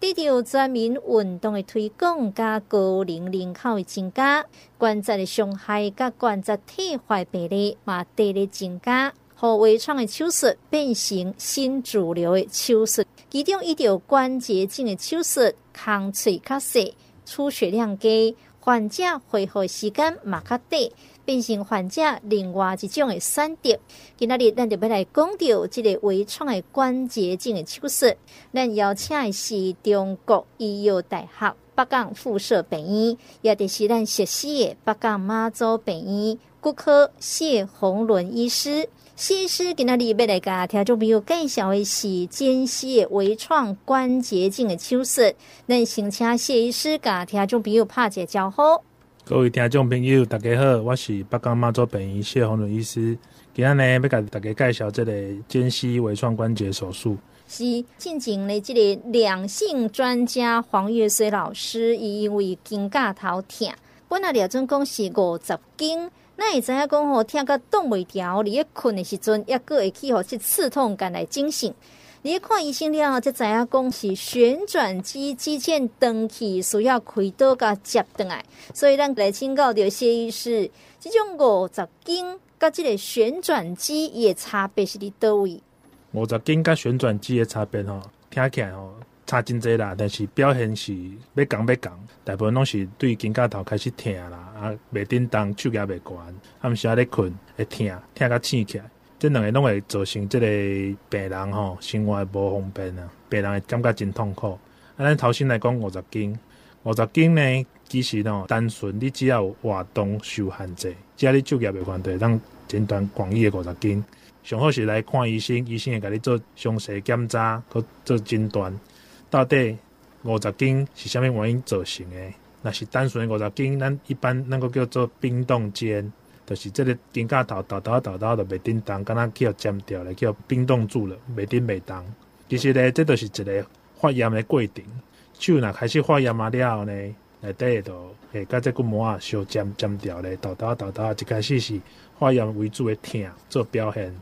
得到全民运动的推广，加高龄人口的增加，关节的伤害加关节退化比例嘛得以增加，和微创的手术变成新主流的手术。其中，一条关节镜的手术，空喙较细，出血量低，患者恢复时间嘛较短。变成患者另外一种的选择。今仔日咱就要来讲到这个微创的关节镜的手术。咱邀请的是中国医药大学北港附设病院，也就是咱熟悉的北港妈祖病院骨科谢洪伦医师。谢医师今仔日要来甲听众朋友介绍的是简西的微创关节镜的手术。咱先请谢医师甲听众朋友拍一个招呼。各位听众朋友，大家好，我是北港妈祖病院谢洪伦医师。今日呢，要甲大家介绍这个间隙微创关节手术。是进前的这个两性专家黄月水老师，伊因为肩胛头痛，本来了总共是五十斤，那会知影讲吼，痛甲动袂调，你一困的时阵，抑搁会去吼去刺痛感来惊醒。你看医生了，才知影讲是旋转肌肌腱断去，需要开刀甲接断来。所以咱来请教着谢医师，这种五十斤甲这个旋转肌也差别是伫叨位？五十斤甲旋转肌的差别吼，听起来吼差真侪啦，但是表现是要讲要讲，大部分拢是对肩胛头开始疼啦，啊，袂叮当，手也袂悬，暗时啊咧困会疼，疼甲醒起来。这两个拢会造成这个病人吼生活无方便啊，病人会感觉真痛苦。啊，咱头先来讲五十斤，五十斤呢，其实吼单纯你只要有活动受限制，只要你手脚袂关对，当简单广义的五十斤，上好是来看医生，医生会甲你做详细检查，佮做诊断，到底五十斤是虾米原因造成的？若是单纯的五十斤，咱一般能够叫做冰冻肩。就是这个肩胛头头头头头就袂叮当，敢若叫尖掉了，叫冰冻住了，袂叮袂当。其实呢，这都是一个发炎的过程。手若开始发炎啊了后呢，内底就会甲这骨膜啊小尖尖掉咧，抖抖抖抖，一开始是发炎为主的痛做表现。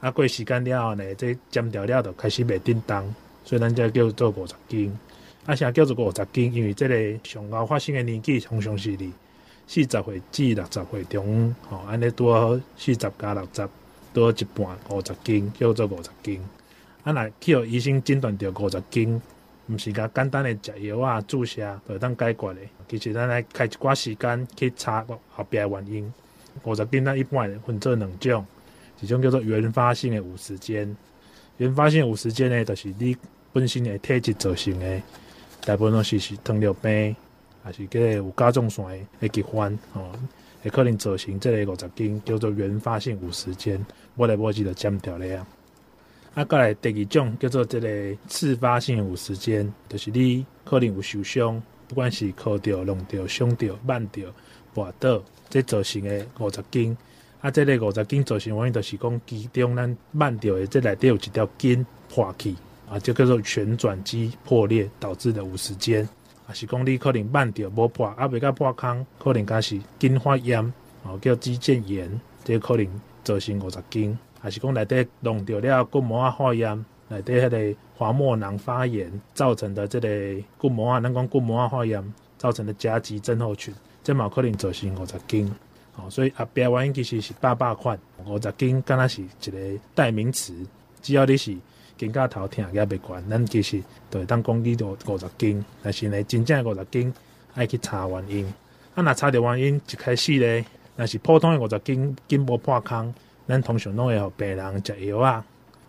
啊，过时间了后呢，这尖掉了就开始袂叮当，所以咱才叫做五十斤。啊，啥叫做五十斤？因为这个上高发生的年纪通常是哩。四十岁至六十岁中，吼，安尼拄好四十加六十，多一半五十斤，叫做五十斤。啊，若去互医生诊断着五十斤，毋是甲简单的食药啊、注射就当解决的。其实咱来开一寡时间去查后壁原因。五十斤咱一般分做两种，一种叫做原发性的五十肩。原发性五十肩呢，就是你本身的体质造成诶，大部分拢是是糖尿病。还是个有甲状腺的疾患，哦，会可能造成这个五十斤，叫做原发性五十肩，摸来摸去就尖掉了呀。啊，过来第二种叫做这个次发性五十肩，就是你可能有受伤，不管是磕掉、弄掉、伤掉、绊到、滑倒，这造成的五十斤。啊，这个五十斤造成原因就是讲，其中咱绊到的这内底有一条筋破去，啊，就叫做旋转肌破裂导致的五十肩。也是讲你可能绊到无破，啊未甲破空，可能甲是筋发炎，哦叫肌腱炎，这、可能造成五十斤。啊是讲内底弄到了骨膜啊发炎，内底迄个滑膜囊发炎造成的这个骨膜啊，咱讲骨膜啊发炎造成的夹击症候群，这嘛可能造成五十斤。哦，所以后壁原因其实是百百款，五十斤敢若是一个代名词，只要你是。肩胛头疼也袂悬，咱其实就会当讲你就五十斤，但是呢，真正五十斤爱去查原因。啊，若查着原因，一开始咧，若是普通的五十斤筋无破空，咱通常拢会互病人食药啊，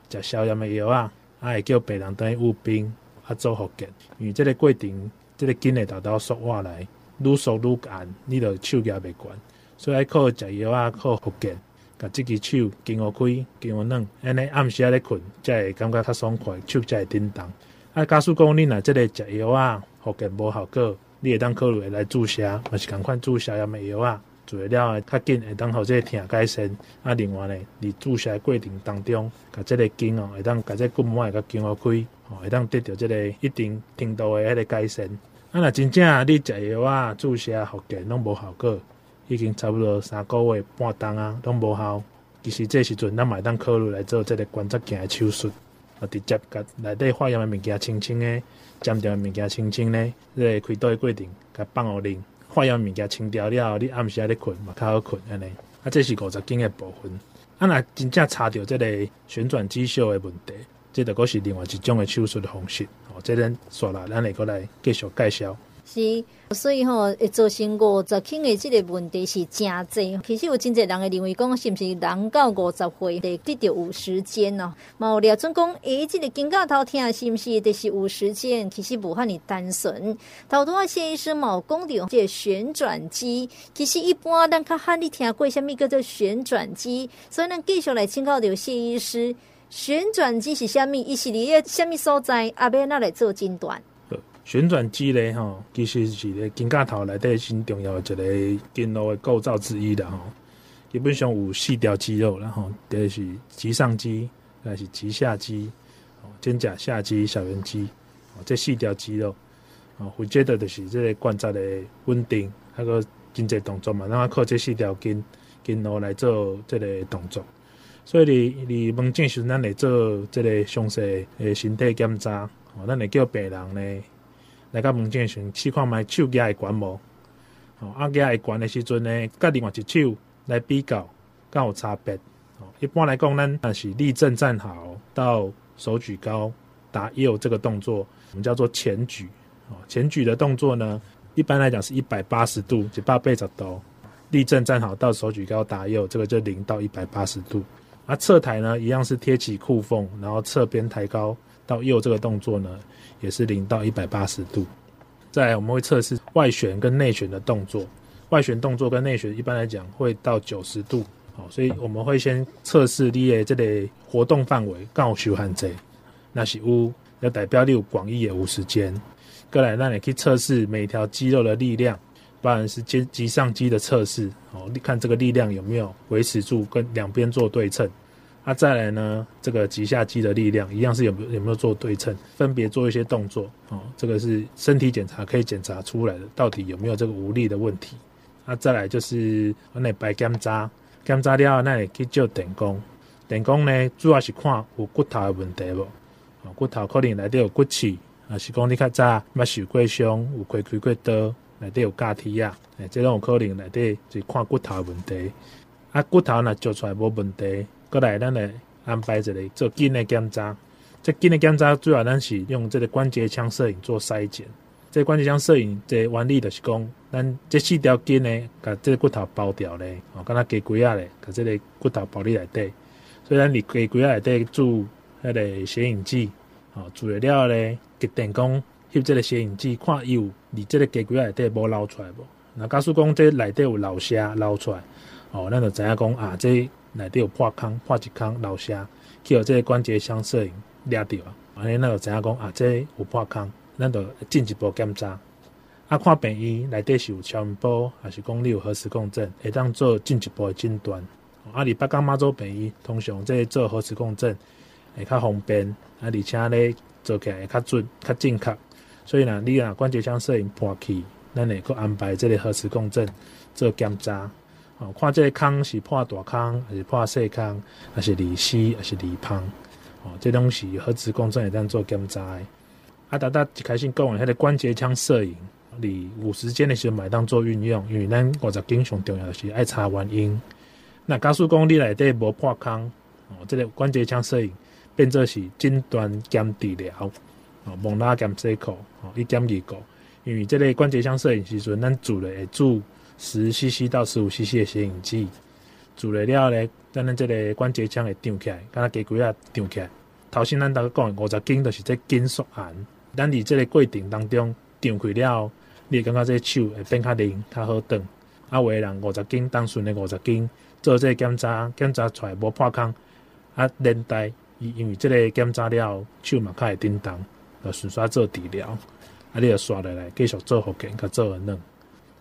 食消炎的药啊，啊会叫病人等于务冰啊做复健。因为这个过程，这个筋会豆豆缩下来，愈缩愈硬，你着手也袂悬，所以爱靠食药啊，靠复健。甲即只手经互开，经互软，安尼暗时啊咧困，才会感觉较爽快，手才会叮当。啊，假使讲你若即个食药啊，复健无效果，你会当考虑来注射，还是共款注射药物药啊，做了会较紧，会当互即个疼改善。啊，另外呢，伫注射过程当中，甲即个筋哦，会当甲即个骨膜会较经互开，吼，会当得到即个一定程度的迄个改善。啊，若真正你食药啊，注射复健拢无效果。已经差不多三个月半冬啊，拢无效。其实这时阵，咱嘛会当考虑来做这个关节镜的手术。啊，直接甲内底化验的物件清清诶，점掉的物件清清呢，这个开刀的过程，甲放互恁，化验物件清掉了后，你暗时啊咧困嘛较好困安尼。啊，这是五十斤的部分。啊，若真正查到这个旋转肌秀的问题，这个阁是另外一种的手术的方式。哦，这咱煞啦，咱来阁来继续介绍。是，所以吼会造成五十斤的这个问题是真济。其实有真济人会认为讲，是不是人到五十岁得得到五十肩哦？嘛有了，总讲诶，这个肩胛头疼是不是得是有时间？其实无遐尔单纯。头拄仔谢医生嘛有讲着这个旋转机，其实一般咱较罕你听过虾米叫做旋转机，所以咱继续来请教到谢医师，旋转机是虾米？伊是伫个虾米所在？阿要那来做诊断？旋转肌咧，吼，其实是咧肩胛头内底真重要的一个筋络的构造之一的吼。基本上有四条肌肉，然后第是棘上肌，还是棘下肌，肩胛下肌、小圆肌，这四条肌肉，啊，负责的就是这个关节的稳定，还个经济动作嘛，然后靠这四条筋筋络来做这个动作。所以你你门诊时，咱来做这个详细的身体检查，哦，咱来叫病人呢。来到门诊时，试看卖手举会悬无？哦，啊举会悬的时阵呢，甲另外一手来比较，敢有差别？哦，一般来讲，咱若是立正站好到手举高打右这个动作，我们叫做前举。哦，前举的动作呢，一般来讲是一百八十度，一百八十度。立正站好到手举高打右，这个就零到一百八十度。啊，侧抬呢，一样是贴起裤缝，然后侧边抬高到右这个动作呢。也是零到一百八十度。再来，我们会测试外旋跟内旋的动作。外旋动作跟内旋一般来讲会到九十度。好，所以我们会先测试你的这个活动范围刚好受限制，那是有，要代表你有广义的五十肩。过来，那你可以测试每条肌肉的力量，当然是肩肌上肌的测试。哦，你看这个力量有没有维持住，跟两边做对称。啊、再来呢？这个棘下肌的力量一样是有没有有没有做对称？分别做一些动作哦。这个是身体检查可以检查出来的，到底有没有这个无力的问题？啊、再来就是我那白检查，检查了那里去做电工。电工呢，主要是看有骨头的问题不？哦，骨头可能内底有骨刺，还是讲你较早捌受过伤，有开开过刀，内底有假体啊？诶，这种有可能内底是看骨头的问题。啊，骨头若做出来无问题。过来，咱来安排一个做筋的检查。这筋的检查主要咱是用这个关节腔摄影做筛检。这关节腔摄影这原理就是讲，咱这四条筋呢，把这个骨头包掉咧，哦，跟它给龟仔咧，把这个骨头包里来底。所以咱你给龟仔来底注那个显影剂，哦，注了了咧，给电工翕这个显影剂，看有你这个给龟仔来底无捞出来无？那假使讲这内底有老虾捞出来，哦，咱就知影讲啊，这。内底有破坑，破一坑，漏虾，去互这个关节腔摄影抓到，安尼咱就知影讲啊，这、有破坑，咱就进一步检查。啊，看病医内底是有超音波，还是讲你有核磁共振，会当做进一步的诊断。啊，你北港妈祖病医通常这做核磁共振会较方便，啊，而且咧做起来会较准、较正确。所以呢，你若关节腔摄影破去，咱会搁安排这个核磁共振做检查。哦，看这个坑是破大坑，还是破细坑，还是离细，还是离胖？哦，这东西核磁共振会当做检查的。啊，大家一开始讲的迄个关节腔摄影，你五十间的时候买当做运用，因为咱五十肩上重要的是爱查原因。那假使讲你内底无破坑，哦，这个关节腔摄影变做是诊断兼治疗，哦，蒙拉兼塞口，哦，一兼二个，因为这个关节腔摄影时阵，咱做了会做。十 CC 到十五 CC 的显影剂，注了了咧，咱咱这个关节腔会张起来，敢若鸡龟啊张起来。头先咱大家讲五十斤就是这紧缩按，咱伫这个过程当中张开了，你会感觉这个手会变较灵，较好动。啊，有的人五十斤当顺的五十斤做这个检查，检查出来无破空，啊，连带伊因为这个检查了，手嘛较会叮当，就顺续做治疗，啊，你就刷下来继续做复健，甲做运动。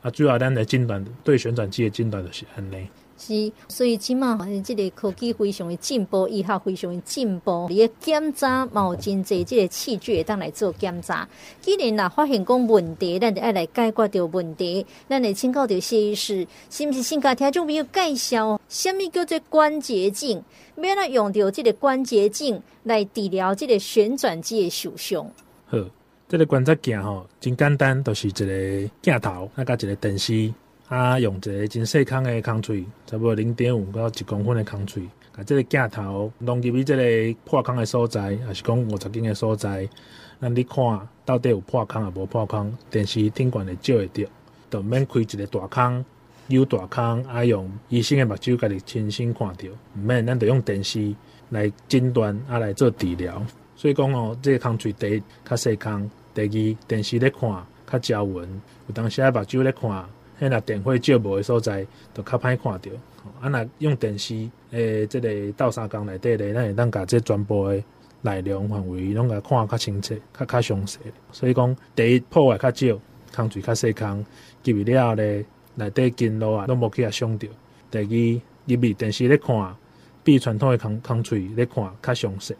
啊，主要咱的诊断对旋转机的诊断就是安尼。是，所以起码这个科技非常的进步，医学非常的进步。你个检查嘛有真济这个器具会当来做检查。既然呐发现讲问题，咱就爱来解决掉问题。咱来请教掉谢医师，是不是先甲听众朋友介绍，什么叫做关节镜？要来用到这个关节镜来治疗这个旋转机的受伤。这个观察镜吼，真简单，就是一个镜头，啊加一个电视。啊，用一个真细孔的空喙，差不多零点五到一公分的空喙，把这个镜头弄入去这个破孔的所在，还是讲五十斤的所在，那你看到底有破孔啊无破孔，电视顶管会照会到，就免开一个大孔，有大孔啊用医生的目睭家己亲身看到，唔免咱就用电视来诊断啊来做治疗。所以讲哦，这个空喙第一较细孔，第二电视咧看较焦纹，有当时啊目睭咧看。迄若电火照无诶所在，就较歹看着。啊，若用电视诶，即个倒三共内底咧，咱会当甲这全部诶内容范围拢甲看较清楚、较较详细。所以讲，第一破坏较少，空喙较细孔，入去了咧，内底筋络啊，拢无去遐伤着。第二，入去电视咧看，比传统诶空空喙咧看较详细。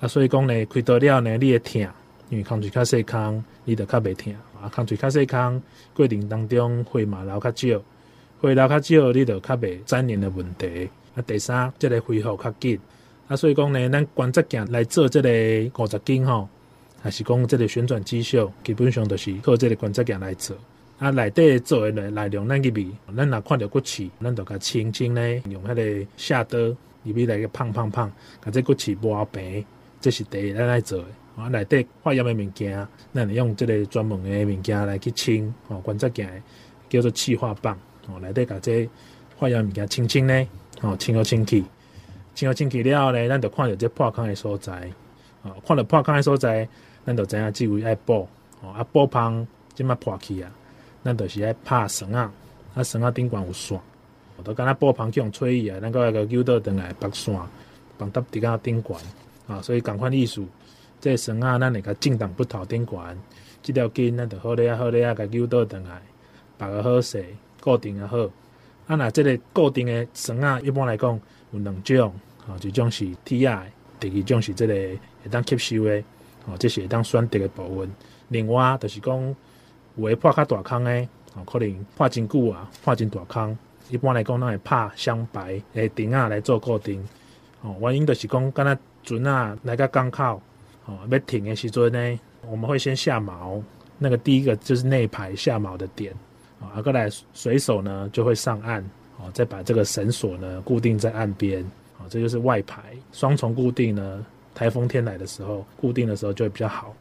啊，所以讲咧，开刀了呢，你会疼，因为空喙较细孔，你就较袂疼。啊，空喙较细孔，过程当中血嘛流较少，血流较少，你就较袂粘连的问题。啊，第三，即、这个恢复较紧。啊，所以讲呢，咱关节镜来做即个五十斤吼，还是讲即个旋转肌秀，基本上都是靠即个关节镜来做。啊，内底做诶内内容，咱入边，咱若看到骨刺，咱就甲轻轻咧用迄个下刀入边来个碰碰碰，甲这骨刺磨平，这是第一咱来做诶。啊，内底化验的物件，咱用这个专门的物件来去清，哦，观察镜叫做气化棒，哦，内底把这化验物件清清呢，哦，清好清气，清好清气了后呢，咱就看着这破孔的所在，哦，看到破孔的所在，咱就知影这位爱补，哦，啊补芳即马破去啊，咱就是爱拍绳啊，啊绳啊顶管有线，都敢若补芳去用吹伊啊，咱个个揪倒转来拔线，绑搭伫个顶管，啊，所以共款意思。这绳啊，咱会甲进挡不逃顶管，这条筋咱就好咧啊，好咧啊，甲扭倒转来，绑个好势，固定也好。啊，那这个固定的绳啊，一般来讲有两种，啊，一种是铁啊，第二种是这个会当吸收的，哦，这是会当选择的部分。另外，就是讲有诶破较大孔的，哦，可能破真久啊，破真大孔。一般来讲，咱会拍镶白诶钉啊来做固定。哦，原因就是讲，敢若准啊来个港口。哦，要停的时阵呢，我们会先下锚，那个第一个就是内排下锚的点，啊，过来水手呢就会上岸，哦，再把这个绳索呢固定在岸边，啊，这就是外排双重固定呢，台风天来的时候固定的时候就会比较好，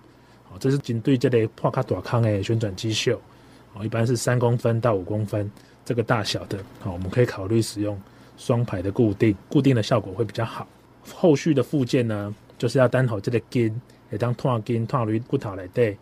哦，这是针对这类破卡大康的旋转机绣，哦，一般是三公分到五公分这个大小的，好，我们可以考虑使用双排的固定，固定的效果会比较好，后续的复健呢，就是要等候这个筋，会当断筋断入骨头内底，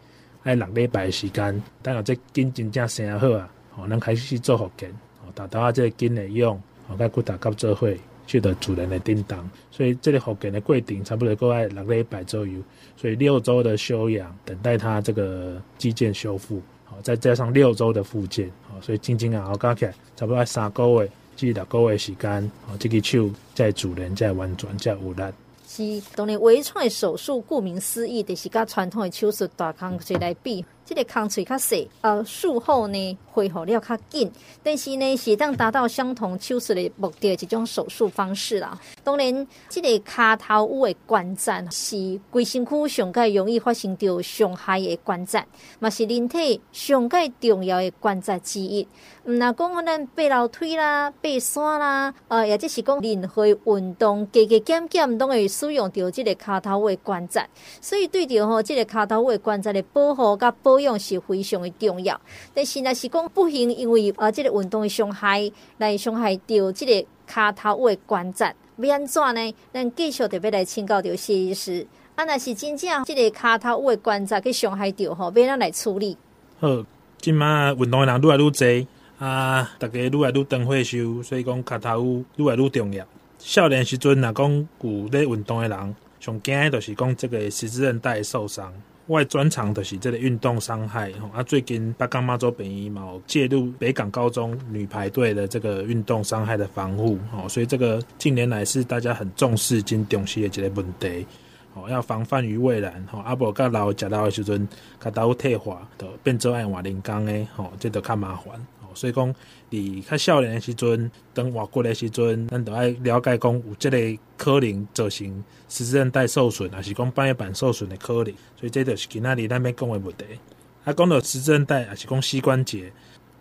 爱两礼拜的时间。等到这筋真正生好啊，哦，能开始去做复健，哦，达到啊这筋的用，哦，甲骨头甲做伙，取得主人的叮当。所以这个复健的过程差不多够爱六礼拜左右，所以六周的休养，等待它这个肌腱修复，好，再加上六周的复健，好，所以静静啊，我加起来差不多爱三个月即六个月时间，哦，这个手在主人在弯转在有力。是当然，微创手术，顾名思义，就是甲传统的手术大空嘴来比，这个空嘴较细，呃，术后呢恢复了较紧，但是呢是当达到相同手术的目的的一种手术方式啦。当然，这个骹头骨的关节是规身躯上盖容易发生着伤害的关节，嘛是人体上盖重要的关节之一。毋若讲咱爬楼梯啦、爬山啦，呃，也就是讲任何运动，加加减减拢会使用到这个骹头骨的关节，所以对着吼这个骹头骨的关节的保护甲保保养是非常的重要。但是若是讲不幸因为呃这个运动的伤害来伤害到这个骹头骨的关节，要安怎呢？咱继续特别来请教到谢医师。啊，若是真正这个骹头骨的关节去伤害到吼，要怎来处理？好，今麦运动的人愈来愈侪。啊，大家愈来愈长岁数，所以讲脚头愈来愈重要。少年时阵，若讲有咧运动的人，上惊的就是讲这个十字韧带受伤，我专长的是这个运动伤害吼。啊，最近北港妈祖本医嘛介入北港高中女排队的这个运动伤害的防护。吼，所以这个近年来是大家很重视、经重视的一个问题。吼，要防范于未然。吼，啊，无甲老食老的时阵，甲头退化，都变做爱换人工诶。吼，这都较麻烦。所以讲，伫较少年的时阵，当活骨的时阵，咱就爱了解讲有这个可能造成十字韧带受损，还是讲半月板受损的可能。所以这就是今仔日咱要讲的问题。啊，讲到十字韧带，还是讲膝关节，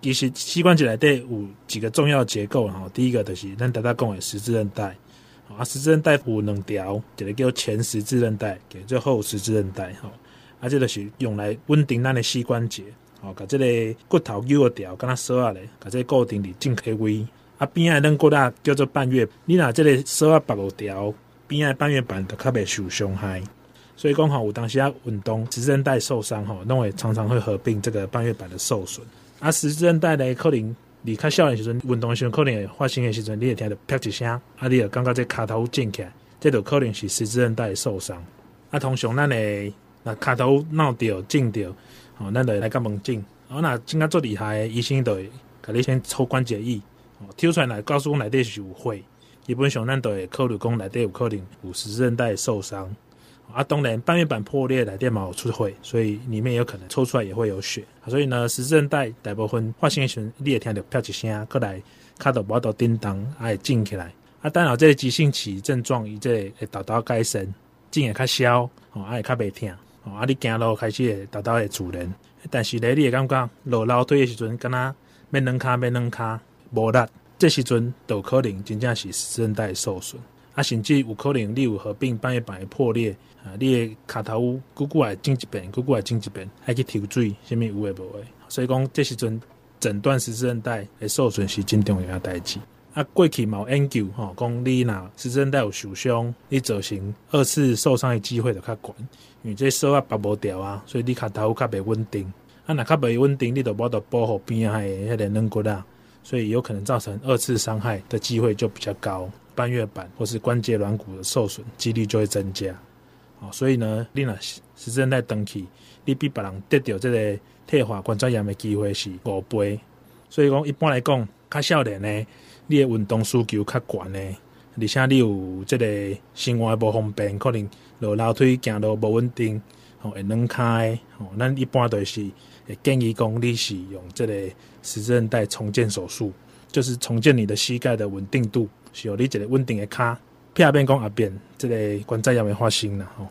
其实膝关节内底有几个重要结构。吼，第一个就是咱大家讲的十字韧带。啊，十字韧带有两条，一个叫前十字韧带，一个叫后十字韧带。吼，啊，这个是用来稳定咱的膝关节。吼，把这个骨头扭掉，跟它锁下来，甲这固定伫正开位。啊，边仔软骨啊叫做半月，你若这个锁啊绑落条，边仔半月板就较袂受伤害。所以讲吼，有当时啊运动十字韧带受伤，吼，拢会常常会合并这个半月板的受损。啊，十字韧带呢，可能。你较少年时阵运动时候，可能会发生的时阵，你会听到啪一声，啊，你会感觉这骹头震起来，这就可能是十字韧带受伤。啊，通常咱诶那骹头闹掉、震掉，哦，咱就来甲问诊。哦，那真个做厉害的医生就会甲你先抽关节液，哦，抽出来来告诉我内底是有血。基本上咱都会考虑讲内底有可能有十字韧带受伤。啊，当然半月板破裂来电毛出血，所以里面有可能抽出来也会有血。所以呢，十字韧带大部分发生的时候，你会听到啪一声，过来卡到无到叮当，会静起来。啊，当然这个急性期症状，伊这个会豆豆改善，劲会较消，哦，会较袂痛。哦，啊，你行路开始会豆豆会自然。但是咧，你会感觉落楼梯的时阵，敢若要软骹，要软骹，无力，这时阵都可能真正是韧带受损。啊，甚至有可能你有合并半月板的破裂。啊，你的卡头骨骨来进一遍，骨骨来进一遍，还去抽水，啥物有诶无诶？所以讲，这时阵诊断十字韧带诶受损是真重要诶代志。啊，过去冇研究吼，讲你若十字韧带有受伤，你造成二次受伤诶机会就较悬，因为这锁啊拔无掉啊，所以你卡头较袂稳定。啊，若较袂稳定，你就无得保护边仔诶迄个软骨啊，所以有可能造成二次伤害的机会就比较高，半月板或是关节软骨的受损几率就会增加。所以呢，你若十字韧带断去，你比别人得到这个退化关节炎的机会是五倍。所以讲，一般来讲，较少年呢，你诶运动需求较悬呢，而且你有即个生活无方便，可能落楼梯行路无稳定，吼会软开，吼，咱一般都是会建议讲你是用即个十字韧带重建手术，就是重建你的膝盖的稳定度，是有你一个稳定的脚。片边讲阿边，这个关节炎会发生啦吼。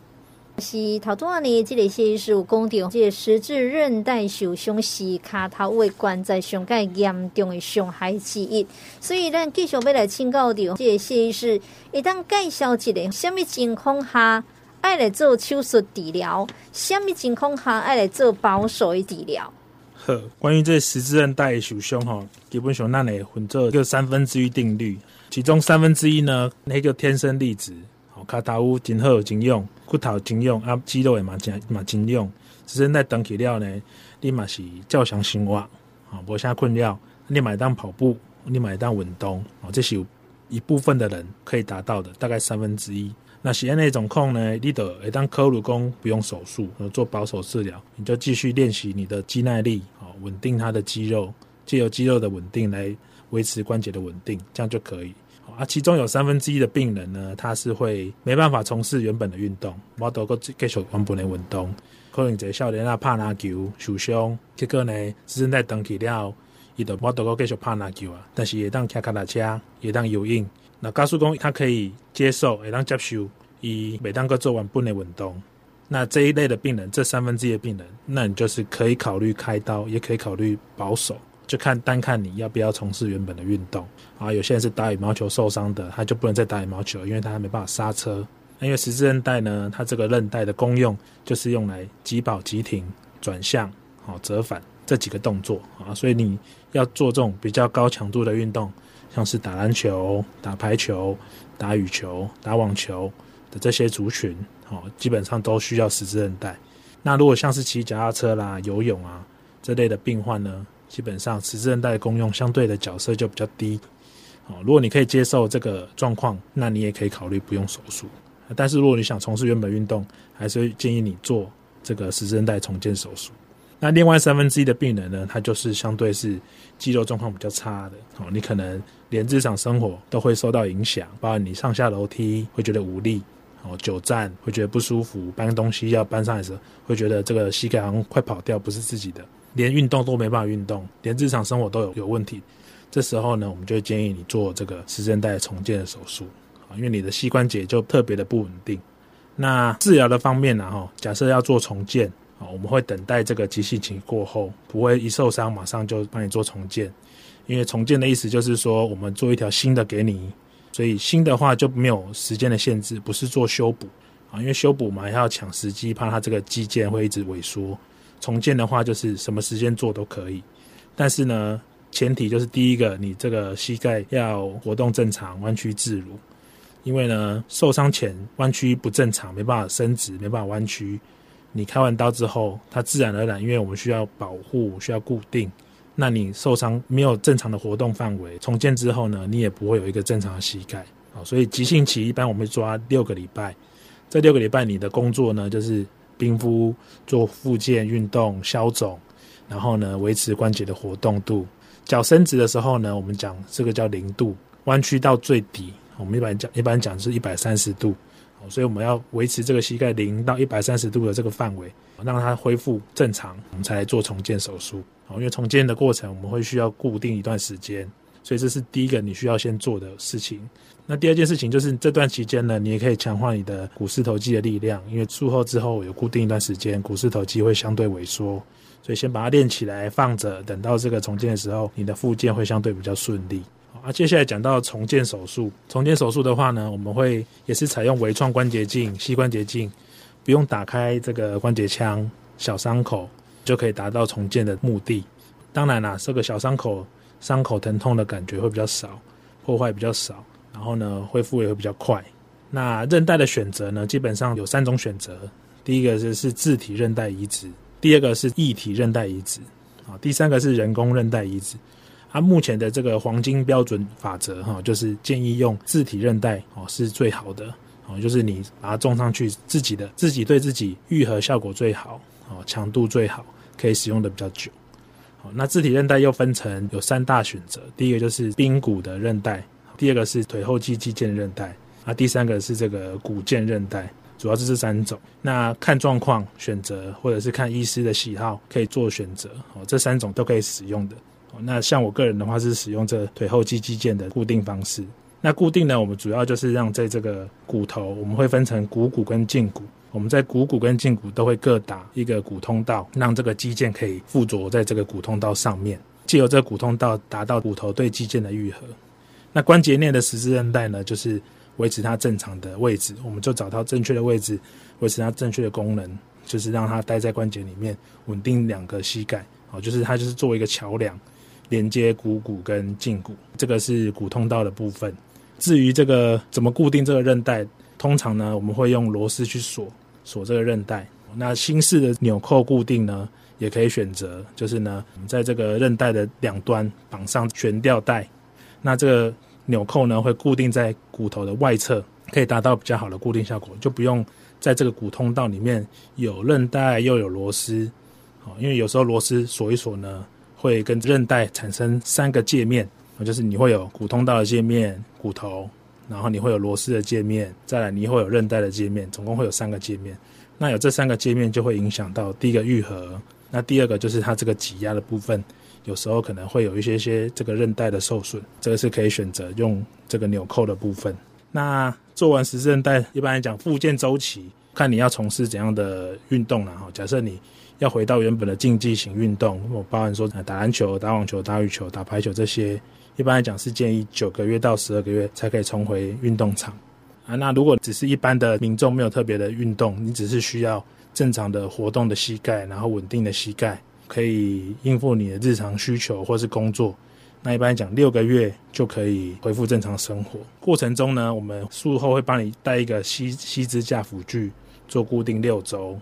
是头拄仔呢，这个谢医师有讲到，这个十字韧带受伤是脚头位关节上盖严重的伤害之一。所以咱继续要来请教到，这个谢医师，一旦介绍一个什么情况下爱来做手术治疗，什么情况下爱来做保守的治疗？呵，关于这十字韧带受伤吼，基本上咱会分做一个三分之一定律。其中三分之一呢，那个天生丽质，哦，卡头真好真用，骨头真用，啊，肌肉也嘛真嘛真用。十字韧带断去了呢，你嘛是照常生活，啊，无啥困扰。你买当跑步，你买当运动，哦，这是有一部分的人可以达到的，大概三分之一。那是按那种控呢，你得会当科鲁工不用手术，做保守治疗，你就继续练习你的肌耐力，哦，稳定他的肌肉，借由肌肉的稳定来维持关节的稳定，这样就可以。啊，其中有三分之一的病人呢，他是会没办法从事原本的运动，无得个继续原本的运动。可能在少年啊拍篮球受伤，结果呢，十字韧带断去了，伊就无得个继续拍篮球啊。但是会当骑脚踏车，会当游泳。那高速公路他可以接受，会当接受，伊每当个做完本的运动。那这一类的病人，这三分之一的病人，那你就是可以考虑开刀，也可以考虑保守。就看单看你要不要从事原本的运动啊，有些人是打羽毛球受伤的，他就不能再打羽毛球，因为他没办法刹车。因为十字韧带呢，它这个韧带的功用就是用来急跑、急停、转向、好折返这几个动作啊，所以你要做这种比较高强度的运动，像是打篮球、打排球、打羽球、打网球的这些族群，好，基本上都需要十字韧带。那如果像是骑脚踏车啦、游泳啊这类的病患呢？基本上，十字韧带的功用相对的角色就比较低。哦，如果你可以接受这个状况，那你也可以考虑不用手术。但是，如果你想从事原本运动，还是建议你做这个十字韧带重建手术。那另外三分之一的病人呢，他就是相对是肌肉状况比较差的哦，你可能连日常生活都会受到影响，包括你上下楼梯会觉得无力哦，久站会觉得不舒服，搬东西要搬上来时候会觉得这个膝盖好像快跑掉，不是自己的，连运动都没办法运动，连日常生活都有有问题。这时候呢，我们就建议你做这个十字韧带重建的手术啊，因为你的膝关节就特别的不稳定。那治疗的方面呢，哈，假设要做重建啊。我们会等待这个急性期过后，不会一受伤马上就帮你做重建，因为重建的意思就是说，我们做一条新的给你，所以新的话就没有时间的限制，不是做修补啊，因为修补嘛还要抢时机，怕它这个肌腱会一直萎缩。重建的话就是什么时间做都可以，但是呢，前提就是第一个，你这个膝盖要活动正常，弯曲自如，因为呢，受伤前弯曲不正常，没办法伸直，没办法弯曲。你开完刀之后，它自然而然，因为我们需要保护，需要固定。那你受伤没有正常的活动范围，重建之后呢，你也不会有一个正常的膝盖。好，所以急性期一般我们抓六个礼拜。这六个礼拜你的工作呢，就是冰敷、做复健运动、消肿，然后呢维持关节的活动度。脚伸直的时候呢，我们讲这个叫零度，弯曲到最底，我们一般讲一般讲是一百三十度。所以我们要维持这个膝盖零到一百三十度的这个范围，让它恢复正常，我们才来做重建手术。因为重建的过程我们会需要固定一段时间，所以这是第一个你需要先做的事情。那第二件事情就是这段期间呢，你也可以强化你的股四头肌的力量，因为术后之后有固定一段时间，股四头肌会相对萎缩，所以先把它练起来放着，等到这个重建的时候，你的复健会相对比较顺利。啊，接下来讲到重建手术。重建手术的话呢，我们会也是采用微创关节镜、膝关节镜，不用打开这个关节腔，小伤口就可以达到重建的目的。当然啦，这个小伤口伤口疼痛的感觉会比较少，破坏比较少，然后呢，恢复也会比较快。那韧带的选择呢，基本上有三种选择。第一个是是自体韧带移植，第二个是异体韧带移植，啊，第三个是人工韧带移植。它、啊、目前的这个黄金标准法则哈，就是建议用自体韧带哦是最好的哦，就是你把它种上去，自己的自己对自己愈合效果最好哦，强度最好，可以使用的比较久。好，那自体韧带又分成有三大选择，第一个就是髌骨的韧带，第二个是腿后肌肌腱韧带，啊，第三个是这个股腱韧带，主要是这三种。那看状况选择，或者是看医师的喜好，可以做选择哦，这三种都可以使用的。哦那像我个人的话是使用这腿后肌肌腱的固定方式。那固定呢，我们主要就是让在这个骨头，我们会分成股骨跟胫骨。我们在股骨跟胫骨都会各打一个骨通道，让这个肌腱可以附着在这个骨通道上面，借由这个骨通道达到骨头对肌腱的愈合。那关节内的十字韧带呢，就是维持它正常的位置，我们就找到正确的位置，维持它正确的功能，就是让它待在关节里面，稳定两个膝盖。哦，就是它就是作为一个桥梁。连接股骨跟胫骨，这个是骨通道的部分。至于这个怎么固定这个韧带，通常呢，我们会用螺丝去锁锁这个韧带。那新式的纽扣固定呢，也可以选择，就是呢，我们在这个韧带的两端绑上悬吊带。那这个纽扣呢，会固定在骨头的外侧，可以达到比较好的固定效果，就不用在这个骨通道里面有韧带又有螺丝。哦，因为有时候螺丝锁一锁呢。会跟韧带产生三个界面，就是你会有骨通道的界面、骨头，然后你会有螺丝的界面，再来你会有韧带的界面，总共会有三个界面。那有这三个界面就会影响到第一个愈合，那第二个就是它这个挤压的部分，有时候可能会有一些些这个韧带的受损，这个是可以选择用这个纽扣的部分。那做完十字韧带，一般来讲复健周期，看你要从事怎样的运动了哈。假设你要回到原本的竞技型运动，我包含说打篮球、打网球、打羽球、打排球这些，一般来讲是建议九个月到十二个月才可以重回运动场啊。那如果只是一般的民众，没有特别的运动，你只是需要正常的活动的膝盖，然后稳定的膝盖，可以应付你的日常需求或是工作，那一般讲六个月就可以恢复正常生活。过程中呢，我们术后会帮你带一个膝膝支架辅具做固定六周。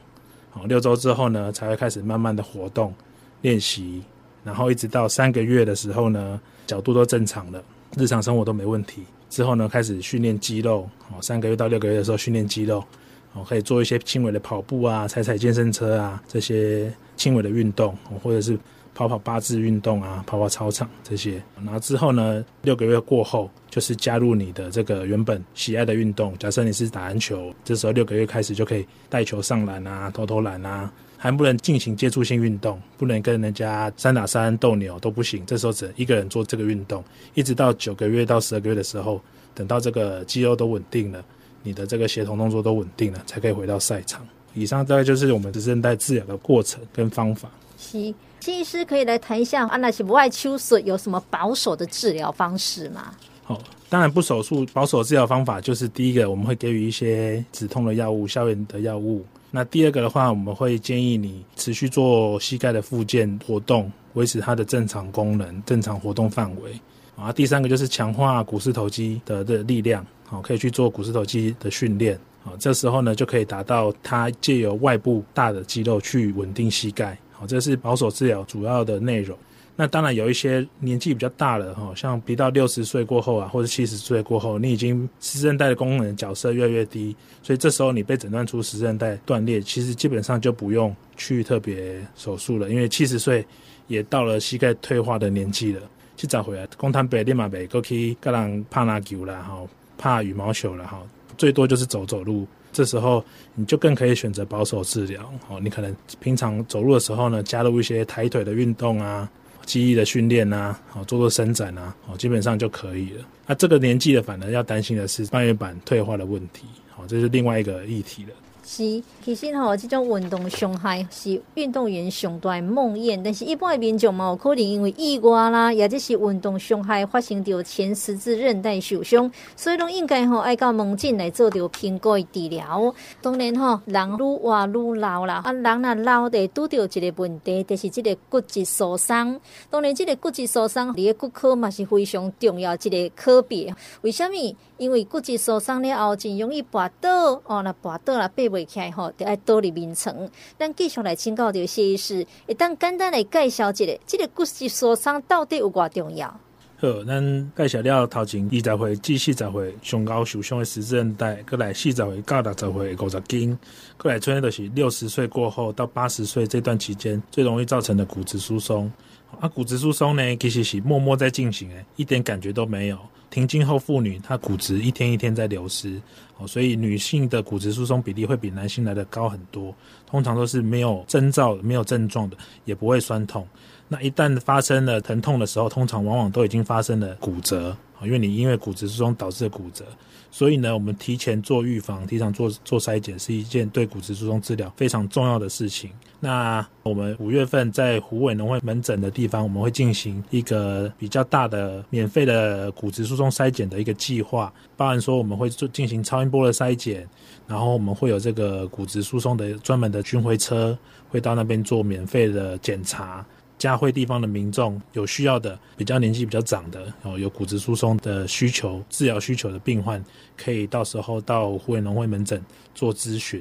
好，六周之后呢，才会开始慢慢的活动练习，然后一直到三个月的时候呢，角度都正常了，日常生活都没问题。之后呢，开始训练肌肉，好，三个月到六个月的时候训练肌肉，哦，可以做一些轻微的跑步啊，踩踩健身车啊，这些轻微的运动，或者是跑跑八字运动啊，跑跑操场这些。然后之后呢，六个月过后，就是加入你的这个原本喜爱的运动。假设你是打篮球，这时候六个月开始就可以带球上篮啊，投投篮啊，还不能进行接触性运动，不能跟人家三打三斗牛都不行。这时候只能一个人做这个运动，一直到九个月到十二个月的时候，等到这个肌肉都稳定了。你的这个协同动作都稳定了，才可以回到赛场。以上大概就是我们十字韧带治疗的过程跟方法。是，谢医师可以来谈一下，啊，那些不爱手术有什么保守的治疗方式吗？好，当然不手术，保守治疗方法就是第一个，我们会给予一些止痛的药物、消炎的药物。那第二个的话，我们会建议你持续做膝盖的复健活动，维持它的正常功能、正常活动范围。啊，第三个就是强化股四头肌的的力量。好，可以去做股四头肌的训练。好，这时候呢，就可以达到它借由外部大的肌肉去稳定膝盖。好，这是保守治疗主要的内容。那当然有一些年纪比较大了，哈，像逼到六十岁过后啊，或者七十岁过后，你已经十字韧带的功能角色越来越低，所以这时候你被诊断出十字韧带断裂，其实基本上就不用去特别手术了，因为七十岁也到了膝盖退化的年纪了。去找回来，公摊北立马北过去跟人拍篮球了，哈。怕羽毛球了哈，最多就是走走路。这时候你就更可以选择保守治疗哦。你可能平常走路的时候呢，加入一些抬腿的运动啊，记忆的训练啊，哦做做伸展啊，哦，基本上就可以了。那这个年纪的，反而要担心的是半月板退化的问题，好，这是另外一个议题了。是，其实吼，这种运动伤害是运动员上大梦魇，但是一般的民众嘛，有可能因为意外啦，也就是运动伤害发生到前十字韧带受伤，所以拢应该吼爱到门诊来做着评估治疗。当然吼，人愈活愈老啦，啊，人若老得拄到一个问题，就是这个骨质疏松。当然，这个骨质疏松，你的骨科嘛是非常重要一个科别。为什么？因为骨质疏松了后，真容易跌倒哦，那跌倒了爬起来吼，就爱倒入眠床。咱继续来请教这谢医师，一旦简单来介绍一下，这个骨质疏松到底有偌重要？好，咱介绍了头前二十岁至四十岁上高受伤的十字韧带，过来四十岁到六十岁五十斤，过来最后就是六十岁过后到八十岁这段期间最容易造成的骨质疏松。啊，骨质疏松呢，其实是默默在进行，诶，一点感觉都没有。停经后妇女，她骨质一天一天在流失，哦，所以女性的骨质疏松比例会比男性来的高很多。通常都是没有征兆、没有症状的，也不会酸痛。那一旦发生了疼痛的时候，通常往往都已经发生了骨折，因为你因为骨质疏松导致的骨折。所以呢，我们提前做预防，提前做做筛检，是一件对骨质疏松治疗非常重要的事情。那我们五月份在虎尾农会门诊的地方，我们会进行一个比较大的免费的骨质疏松筛检的一个计划，包含说我们会做进行超音波的筛检，然后我们会有这个骨质疏松的专门的巡回车会到那边做免费的检查。嘉惠地方的民众有需要的，比较年纪比较长的，哦，有骨质疏松的需求、治疗需求的病患，可以到时候到虎尾农会门诊做咨询。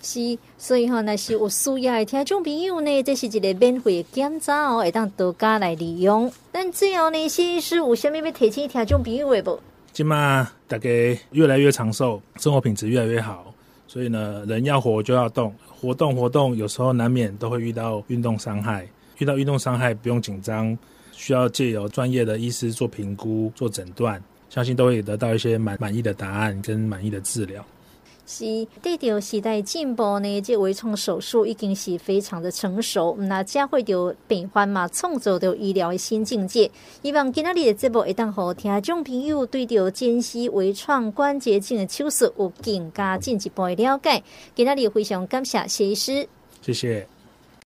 是，所以哈，那是有需要的听众朋友呢，这是一个免费的检查哦，会当多加来利用。但最后呢，谢医师有虾米要提醒听众朋友的不？今嘛大家越来越长寿，生活品质越来越好，所以呢，人要活就要动，活动活动，有时候难免都会遇到运动伤害。遇到运动伤害不用紧张，需要借由专业的医师做评估、做诊断，相信都会得到一些满满意的答案跟满意的治疗。是，对着时代进步呢，这微创手术已经是非常的成熟，那将会有病患嘛，创造着医疗的新境界。希望今仔日的节目会当好听众朋友对着间隙微创关节镜的手术有更加进一步的了解。今仔日非常感谢谢医师，谢谢。